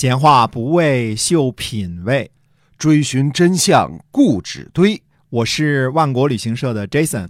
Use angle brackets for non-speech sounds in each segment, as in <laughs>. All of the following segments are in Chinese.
闲话不为秀品味，追寻真相固执堆。我是万国旅行社的 Jason，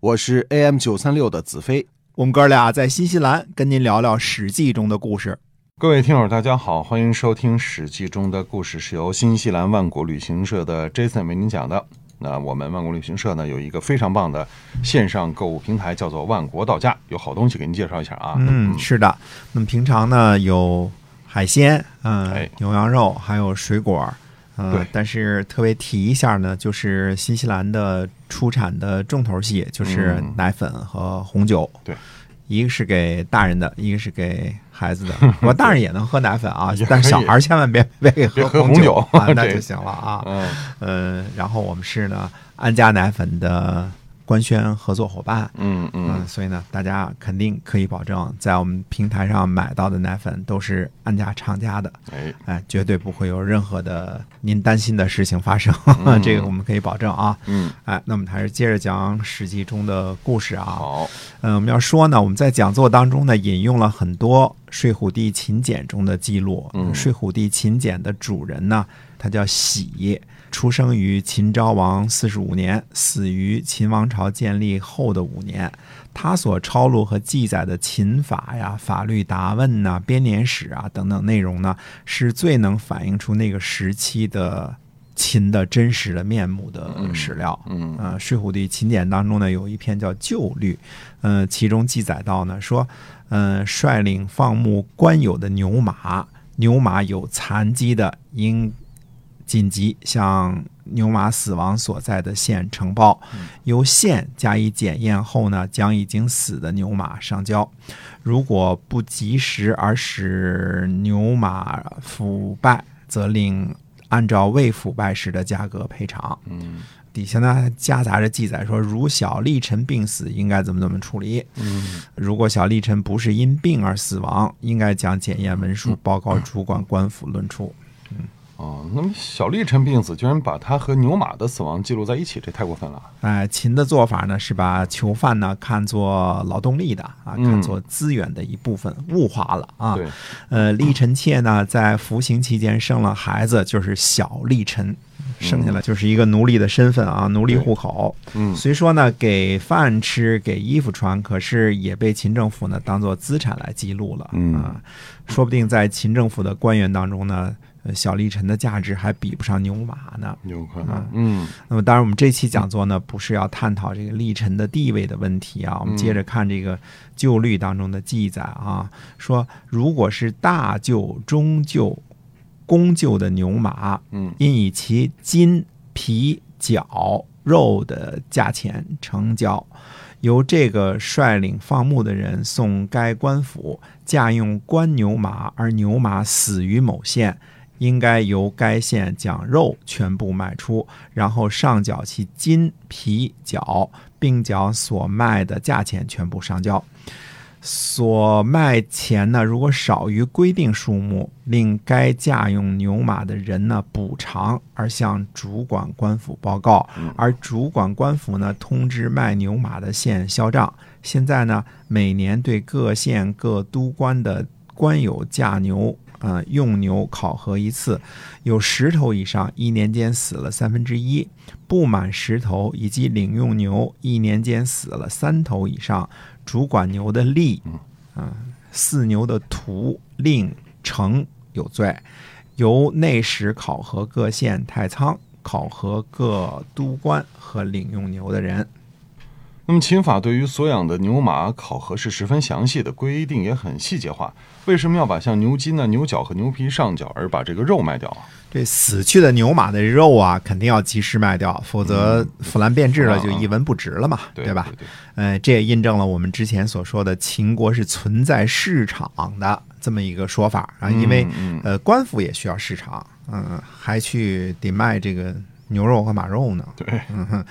我是 AM 九三六的子飞。我们哥俩在新西兰跟您聊聊《史记》中的故事。各位听友，大家好，欢迎收听《史记》中的故事，是由新西兰万国旅行社的 Jason 为您讲的。那我们万国旅行社呢有一个非常棒的线上购物平台，叫做万国到家，有好东西给您介绍一下啊。嗯，是的。那么平常呢有海鲜，嗯，牛羊肉，还有水果，嗯，但是特别提一下呢，就是新西兰的出产的重头戏就是奶粉和红酒。对，一个是给大人的，一个是给孩子的。<laughs> 我大人也能喝奶粉啊，但是小孩千万别别给喝红酒啊，那就行了啊。<laughs> 嗯，然后我们是呢安佳奶粉的。官宣合作伙伴，嗯嗯，所以呢，大家肯定可以保证，在我们平台上买到的奶粉都是安家厂家的，哎。哎，绝对不会有任何的您担心的事情发生，<laughs> 这个我们可以保证啊。嗯，哎，那我们还是接着讲《史记》中的故事啊。好，嗯，我们要说呢，我们在讲座当中呢，引用了很多睡虎地秦简中的记录。嗯，睡虎地秦简的主人呢，他叫喜。出生于秦昭王四十五年，死于秦王朝建立后的五年。他所抄录和记载的秦法呀、法律答问呐、编年史啊等等内容呢，是最能反映出那个时期的秦的真实的面目的史料。嗯，呃，《睡虎地秦简》当中呢，有一篇叫《旧律》，呃，其中记载到呢，说，嗯，率领放牧官有的牛马，牛马有残疾的，应。紧急向牛马死亡所在的县呈报，由县加以检验后呢，将已经死的牛马上交。如果不及时而使牛马腐败，则另按照未腐败时的价格赔偿。嗯，底下呢夹杂着记载说，如小立臣病死，应该怎么怎么处理。嗯，如果小立臣不是因病而死亡，应该将检验文书报告主管官府论处。嗯。哦，那么小立臣病死，居然把他和牛马的死亡记录在一起，这太过分了。哎，秦的做法呢是把囚犯呢看作劳动力的啊，看作资源的一部分，物化了啊。对，呃，丽臣妾呢在服刑期间生了孩子，就是小丽臣，生下来就是一个奴隶的身份啊，奴隶户口。嗯，虽说呢给饭吃，给衣服穿，可是也被秦政府呢当做资产来记录了。嗯啊，说不定在秦政府的官员当中呢。呃，小立臣的价值还比不上牛马呢，有可能。嗯，那么当然，我们这期讲座呢，不是要探讨这个立臣的地位的问题啊。我们接着看这个旧律当中的记载啊，说如果是大厩、中厩、公厩的牛马，嗯，应以其筋、皮、角、肉的价钱成交，由这个率领放牧的人送该官府，驾用官牛马，而牛马死于某县。应该由该县将肉全部卖出，然后上缴其筋、皮、角，并将所卖的价钱全部上交。所卖钱呢，如果少于规定数目，令该驾用牛马的人呢补偿，而向主管官府报告，而主管官府呢通知卖牛马的县销账。现在呢，每年对各县各督官的官有驾牛。啊，用牛考核一次，有十头以上，一年间死了三分之一；不满十头以及领用牛，一年间死了三头以上，主管牛的吏，啊，饲牛的徒令成有罪，由内史考核各县太仓，考核各都官和领用牛的人。那么秦法对于所养的牛马考核是十分详细的，规定也很细节化。为什么要把像牛筋呢、牛角和牛皮上缴，而把这个肉卖掉啊？这死去的牛马的肉啊，肯定要及时卖掉，否则腐烂变质了，就一文不值了嘛，对吧？呃，这也印证了我们之前所说的秦国是存在市场的这么一个说法啊，因为呃，官府也需要市场，嗯，还去得卖这个。牛肉和马肉呢？对，嗯哼，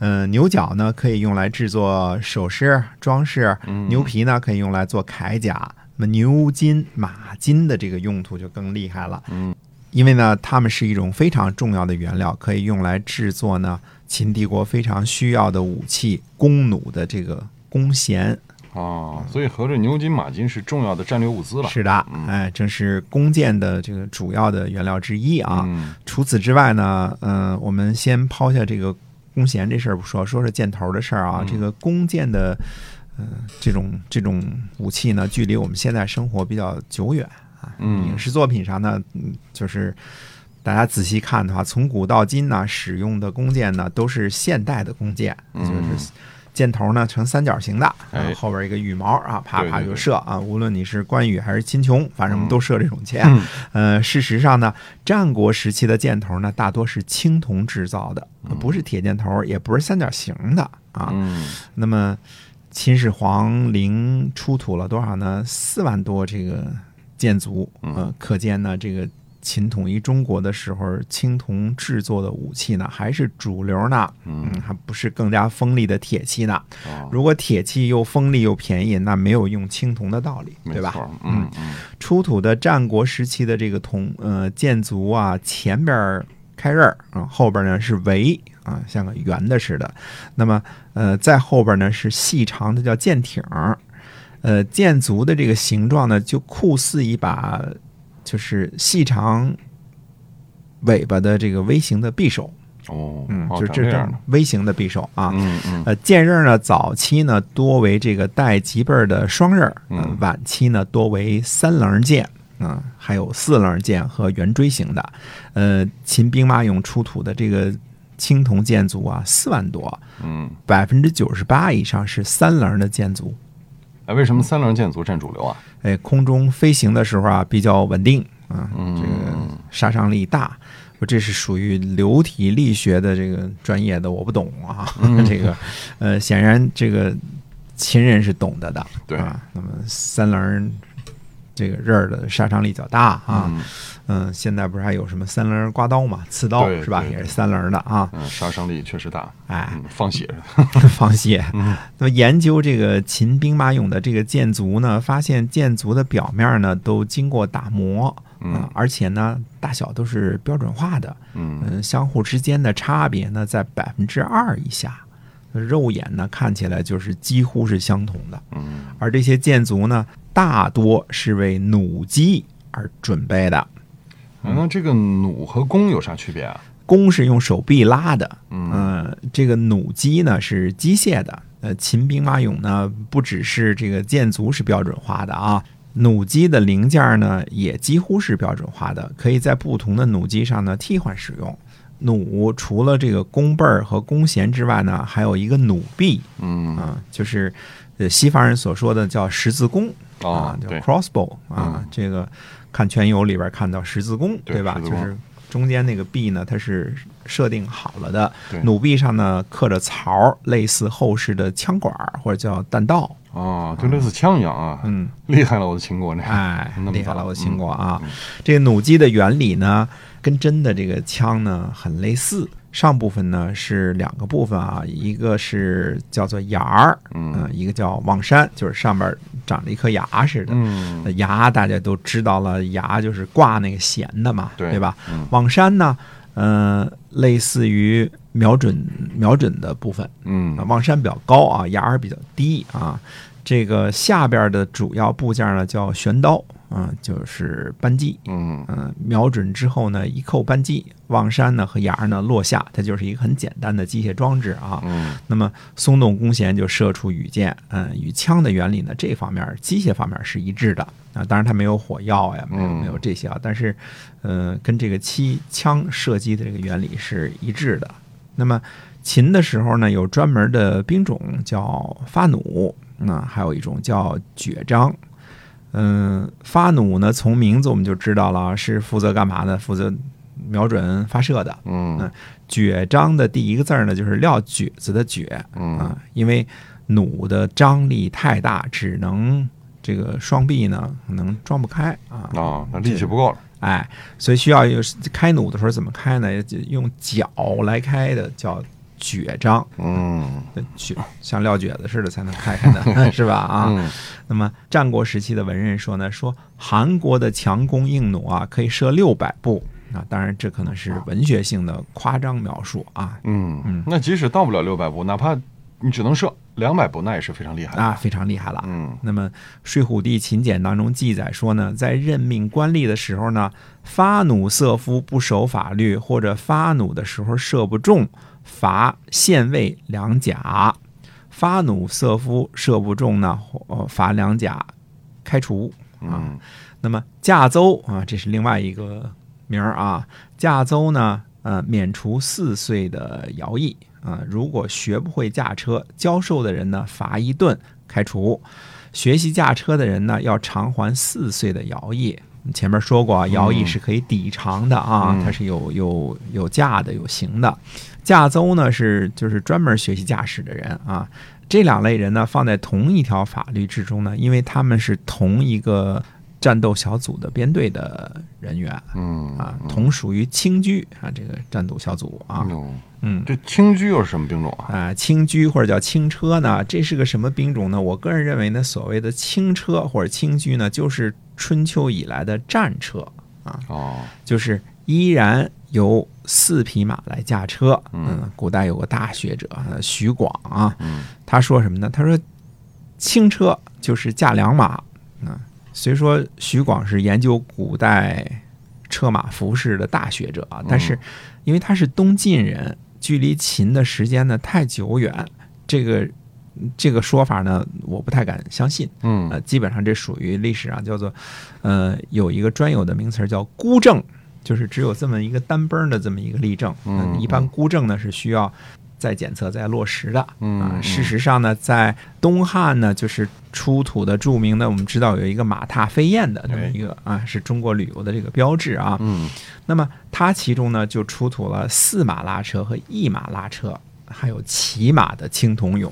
嗯，牛角呢可以用来制作首饰装饰，牛皮呢可以用来做铠甲，那么牛筋、马筋的这个用途就更厉害了。嗯，因为呢，它们是一种非常重要的原料，可以用来制作呢秦帝国非常需要的武器——弓弩的这个弓弦。哦，所以合着牛金、马金是重要的战略物资了。是的，哎，这是弓箭的这个主要的原料之一啊。嗯除此之外呢，嗯、我们先抛下这个弓弦这事儿不说，说说箭头的事儿啊。嗯这个弓箭的，呃，这种这种武器呢，距离我们现在生活比较久远啊。嗯影视作品上呢，嗯，就是大家仔细看的话，从古到今呢，使用的弓箭呢都是现代的弓箭，嗯就是箭头呢呈三角形的，后边一个羽毛啊，啪啪就射啊。无论你是关羽还是秦琼，反正我们都射这种箭。嗯呃，事实上呢，战国时期的箭头呢，大多是青铜制造的，不是铁箭头，也不是三角形的啊。嗯那么，秦始皇陵出土了多少呢？四万多这个箭族，呃，可见呢，这个秦统一中国的时候，青铜制作的武器呢，还是主流呢，嗯嗯，还不是更加锋利的铁器呢。哦，如果铁器又锋利又便宜，那没有用青铜的道理，对吧？嗯嗯出土的战国时期的这个铜呃箭足啊，前边儿开刃儿啊，后边呢是围啊，像个圆的似的。那么呃，在后边呢是细长的叫箭挺儿。呃，箭足的这个形状呢，就酷似一把就是细长尾巴的这个微型的匕首，哦，嗯，哦就这种长这样的，微型的匕首啊。嗯嗯呃，剑刃呢，早期呢多为这个带脊背的双刃嗯晚期呢多为三棱剑，嗯、还有四棱剑和圆锥形的。呃，秦兵马俑出土的这个青铜剑族啊，四万多，嗯，百分之九十八以上是三棱的剑族。哎，为什么三棱箭族占主流啊？哎，空中飞行的时候啊比较稳定啊，嗯这个杀伤力大。我这是属于流体力学的这个专业的，我不懂啊。嗯 <laughs> 这个，呃，显然这个秦人是懂得的，对啊。那么三棱这个刃儿的杀伤力较大啊。嗯嗯，现在不是还有什么三棱刮刀嘛，刺刀是吧？也是三棱的啊。嗯，杀伤力确实大，哎，嗯，放血，<laughs> 放血。嗯那么研究这个秦兵马俑的这个箭足呢，发现箭足的表面呢都经过打磨，嗯啊而且呢大小都是标准化的，嗯嗯，相互之间的差别呢在百分之二以下，肉眼呢看起来就是几乎是相同的。嗯而这些箭足呢，大多是为弩机而准备的，啊那这个弩和弓有啥区别啊？弓是用手臂拉的，嗯。呃，这个弩机呢是机械的。呃，秦兵马俑呢不只是这个箭族是标准化的啊，弩机的零件呢也几乎是标准化的，可以在不同的弩机上呢替换使用。弩除了这个弓背儿和弓弦之外呢，还有一个弩臂。嗯。啊，就是呃西方人所说的叫十字弓。哦啊，叫 crossbow 啊嗯，这个看全游里边看到十字弓，对吧？就是中间那个臂呢，它是设定好了的对，弩臂上呢刻着槽，类似后世的枪管或者叫弹道。啊，就类似枪一样啊，嗯，厉害了，我的秦国那，哎 <laughs> 厉害了，早我秦国啊！这个弩机的原理呢，跟真的这个枪呢很类似。上部分呢是两个部分啊，一个是叫做眼儿，嗯嗯，一个叫望山，就是上边长着一颗牙似的。嗯牙大家都知道了，牙就是挂那个弦的嘛，对吧？嗯望山呢，呃，类似于瞄准瞄准的部分，嗯啊，望山比较高啊，牙儿比较低啊。这个下边的主要部件呢叫旋刀啊，就是扳机。嗯嗯，瞄准之后呢，一扣扳机，望山呢和牙儿呢落下，它就是一个很简单的机械装置啊。嗯那么松动弓弦就射出羽箭，嗯，与枪的原理呢这方面机械方面是一致的啊。当然它没有火药呀，没有嗯没有这些啊，但是呃跟这个七枪射击的这个原理是一致的。那么秦的时候呢，有专门的兵种叫发弩，那、还有一种叫绝章。嗯，发弩呢，从名字我们就知道了，是负责干嘛的？负责瞄准发射的。嗯绝章的第一个字儿呢，就是撂蹶子的蹶嗯啊，因为弩的张力太大，只能这个双臂呢可能装不开啊。啊，那力气不够了，哎，所以需要有开弩的时候怎么开呢？用脚来开的，叫撅章，嗯撅像撂蹶子似的才能开开的，是吧？啊，那么战国时期的文人说呢，说韩国的强弓硬弩啊，可以射六百步。啊，当然这可能是文学性的夸张描述啊。嗯嗯那即使到不了六百步，哪怕你只能射两百步那也是非常厉害的。啊，非常厉害了。嗯那么《睡虎地秦简》当中记载说呢，在任命官吏的时候呢，发弩色夫不守法律，或者发弩的时候射不中，罚县尉两甲；发弩射夫射不中呢，呃罚两甲，开除。啊嗯那么驾邹啊，这是另外一个名儿啊。驾邹呢，呃，免除四岁的徭役啊。如果学不会驾车，教授的人呢，罚一顿，开除；学习驾车的人呢，要偿还四岁的徭役。前面说过啊，徭役是可以抵偿的啊，嗯它是有有有价的，有刑的。驾邹呢是就是专门学习驾驶的人啊。这两类人呢，放在同一条法律之中呢，因为他们是同一个战斗小组的编队的人员嗯啊，同属于轻居啊这个战斗小组啊，嗯。这轻居又是什么兵种啊？啊，轻居或者叫轻车呢，这是个什么兵种呢？我个人认为呢，所谓的轻车或者轻居呢，就是春秋以来的战车啊，哦，就是依然由四匹马来驾车。嗯嗯，古代有个大学者呃徐广啊，嗯他说什么呢？他说轻车就是驾良马。嗯，虽说徐广是研究古代车马服饰的大学者啊，但是因为他是东晋人，距离秦的时间呢太久远，这个这个说法呢，我不太敢相信。嗯呃，基本上这属于历史上叫做，呃，有一个专有的名词叫孤证，就是只有这么一个单崩的这么一个例证。嗯一般孤证呢是需要再检测、再落实的。嗯事实上呢，在东汉呢，就是出土的著名的，我们知道有一个马踏飞燕的这么一个啊，是中国旅游的这个标志啊。嗯那么它其中呢，就出土了四马拉车和一马拉车，还有骑马的青铜俑。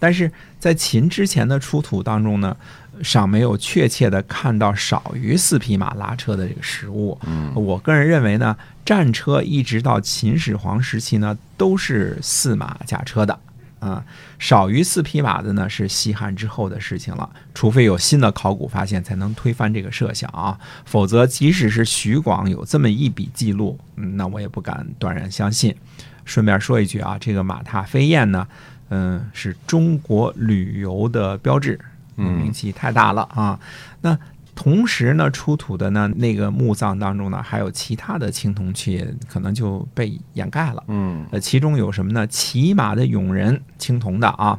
但是在秦之前的出土当中呢，尚没有确切的看到少于四匹马拉车的这个实物。嗯我个人认为呢，战车一直到秦始皇时期呢，都是四马驾车的。啊，少于四匹马的呢是西汉之后的事情了，除非有新的考古发现，才能推翻这个设想啊。否则，即使是徐广有这么一笔记录，嗯，那我也不敢断然相信。顺便说一句啊，这个马踏飞燕呢，嗯，是中国旅游的标志，嗯名气太大了啊。那同时呢，出土的呢那个墓葬当中呢，还有其他的青铜器，可能就被掩盖了。嗯呃，其中有什么呢？骑马的俑人，青铜的啊。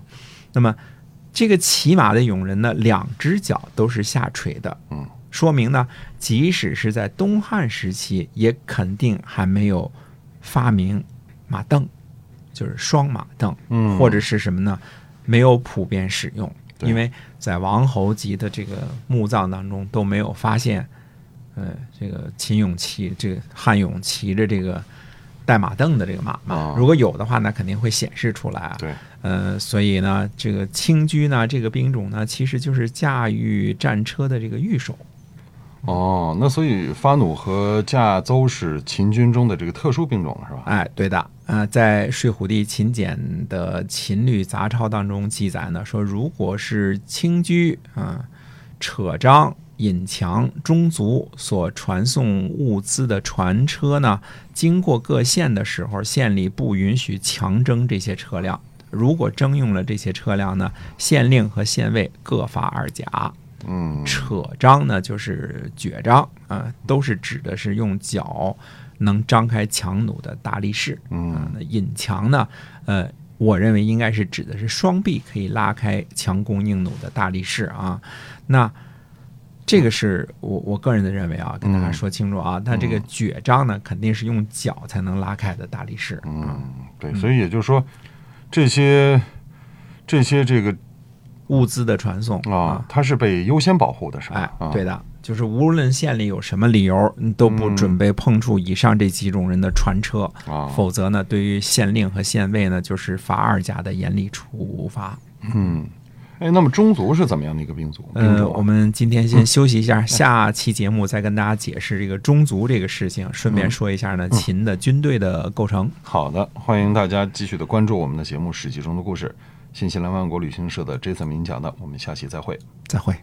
那么这个骑马的俑人呢，两只脚都是下垂的，嗯，说明呢，即使是在东汉时期，也肯定还没有发明马镫，就是双马镫，嗯，或者是什么呢？没有普遍使用，对因为在王侯级的这个墓葬当中都没有发现，呃，这个秦俑骑这个汉俑骑着这个带马镫的这个马嘛啊。如果有的话，那肯定会显示出来啊。对，呃，所以呢，这个轻居呢，这个兵种呢，其实就是驾驭战车的这个御手。哦，那所以发弩和驾邹是秦军中的这个特殊兵种是吧？哎，对的，呃，在《睡虎地秦简》的《秦律杂抄》当中记载呢，说如果是轻居啊、扯张、引强、中足所传送物资的船车呢，经过各县的时候，县里不允许强征这些车辆。如果征用了这些车辆呢，县令和县尉各罚二甲。嗯扯张呢，就是撅张啊、都是指的是用脚能张开强弩的大力士。啊嗯那引强呢，呃，我认为应该是指的是双臂可以拉开强弓硬弩的大力士啊。那这个是我我个人的认为啊，跟大家说清楚啊。那这个撅章呢，肯定是用脚才能拉开的大力士。嗯，对，所以也就是说，这些这些这个物资的传送啊，它是被优先保护的，是吧？对的，就是无论县里有什么理由，你都不嗯准备碰触以上这几种人的船车，啊，否则呢，对于县令和县尉呢，就是罚二甲的严厉处罚。嗯，哎，那么中族是怎么样的一个兵族？兵呃，我们今天先休息一下，下期节目再跟大家解释这个中族这个事情，顺便说一下呢，秦的军队的构成。好的，欢迎大家继续的关注我们的节目《史记中的故事》，新西兰万国旅行社的 Jason 明讲的，我们下期再会。再会。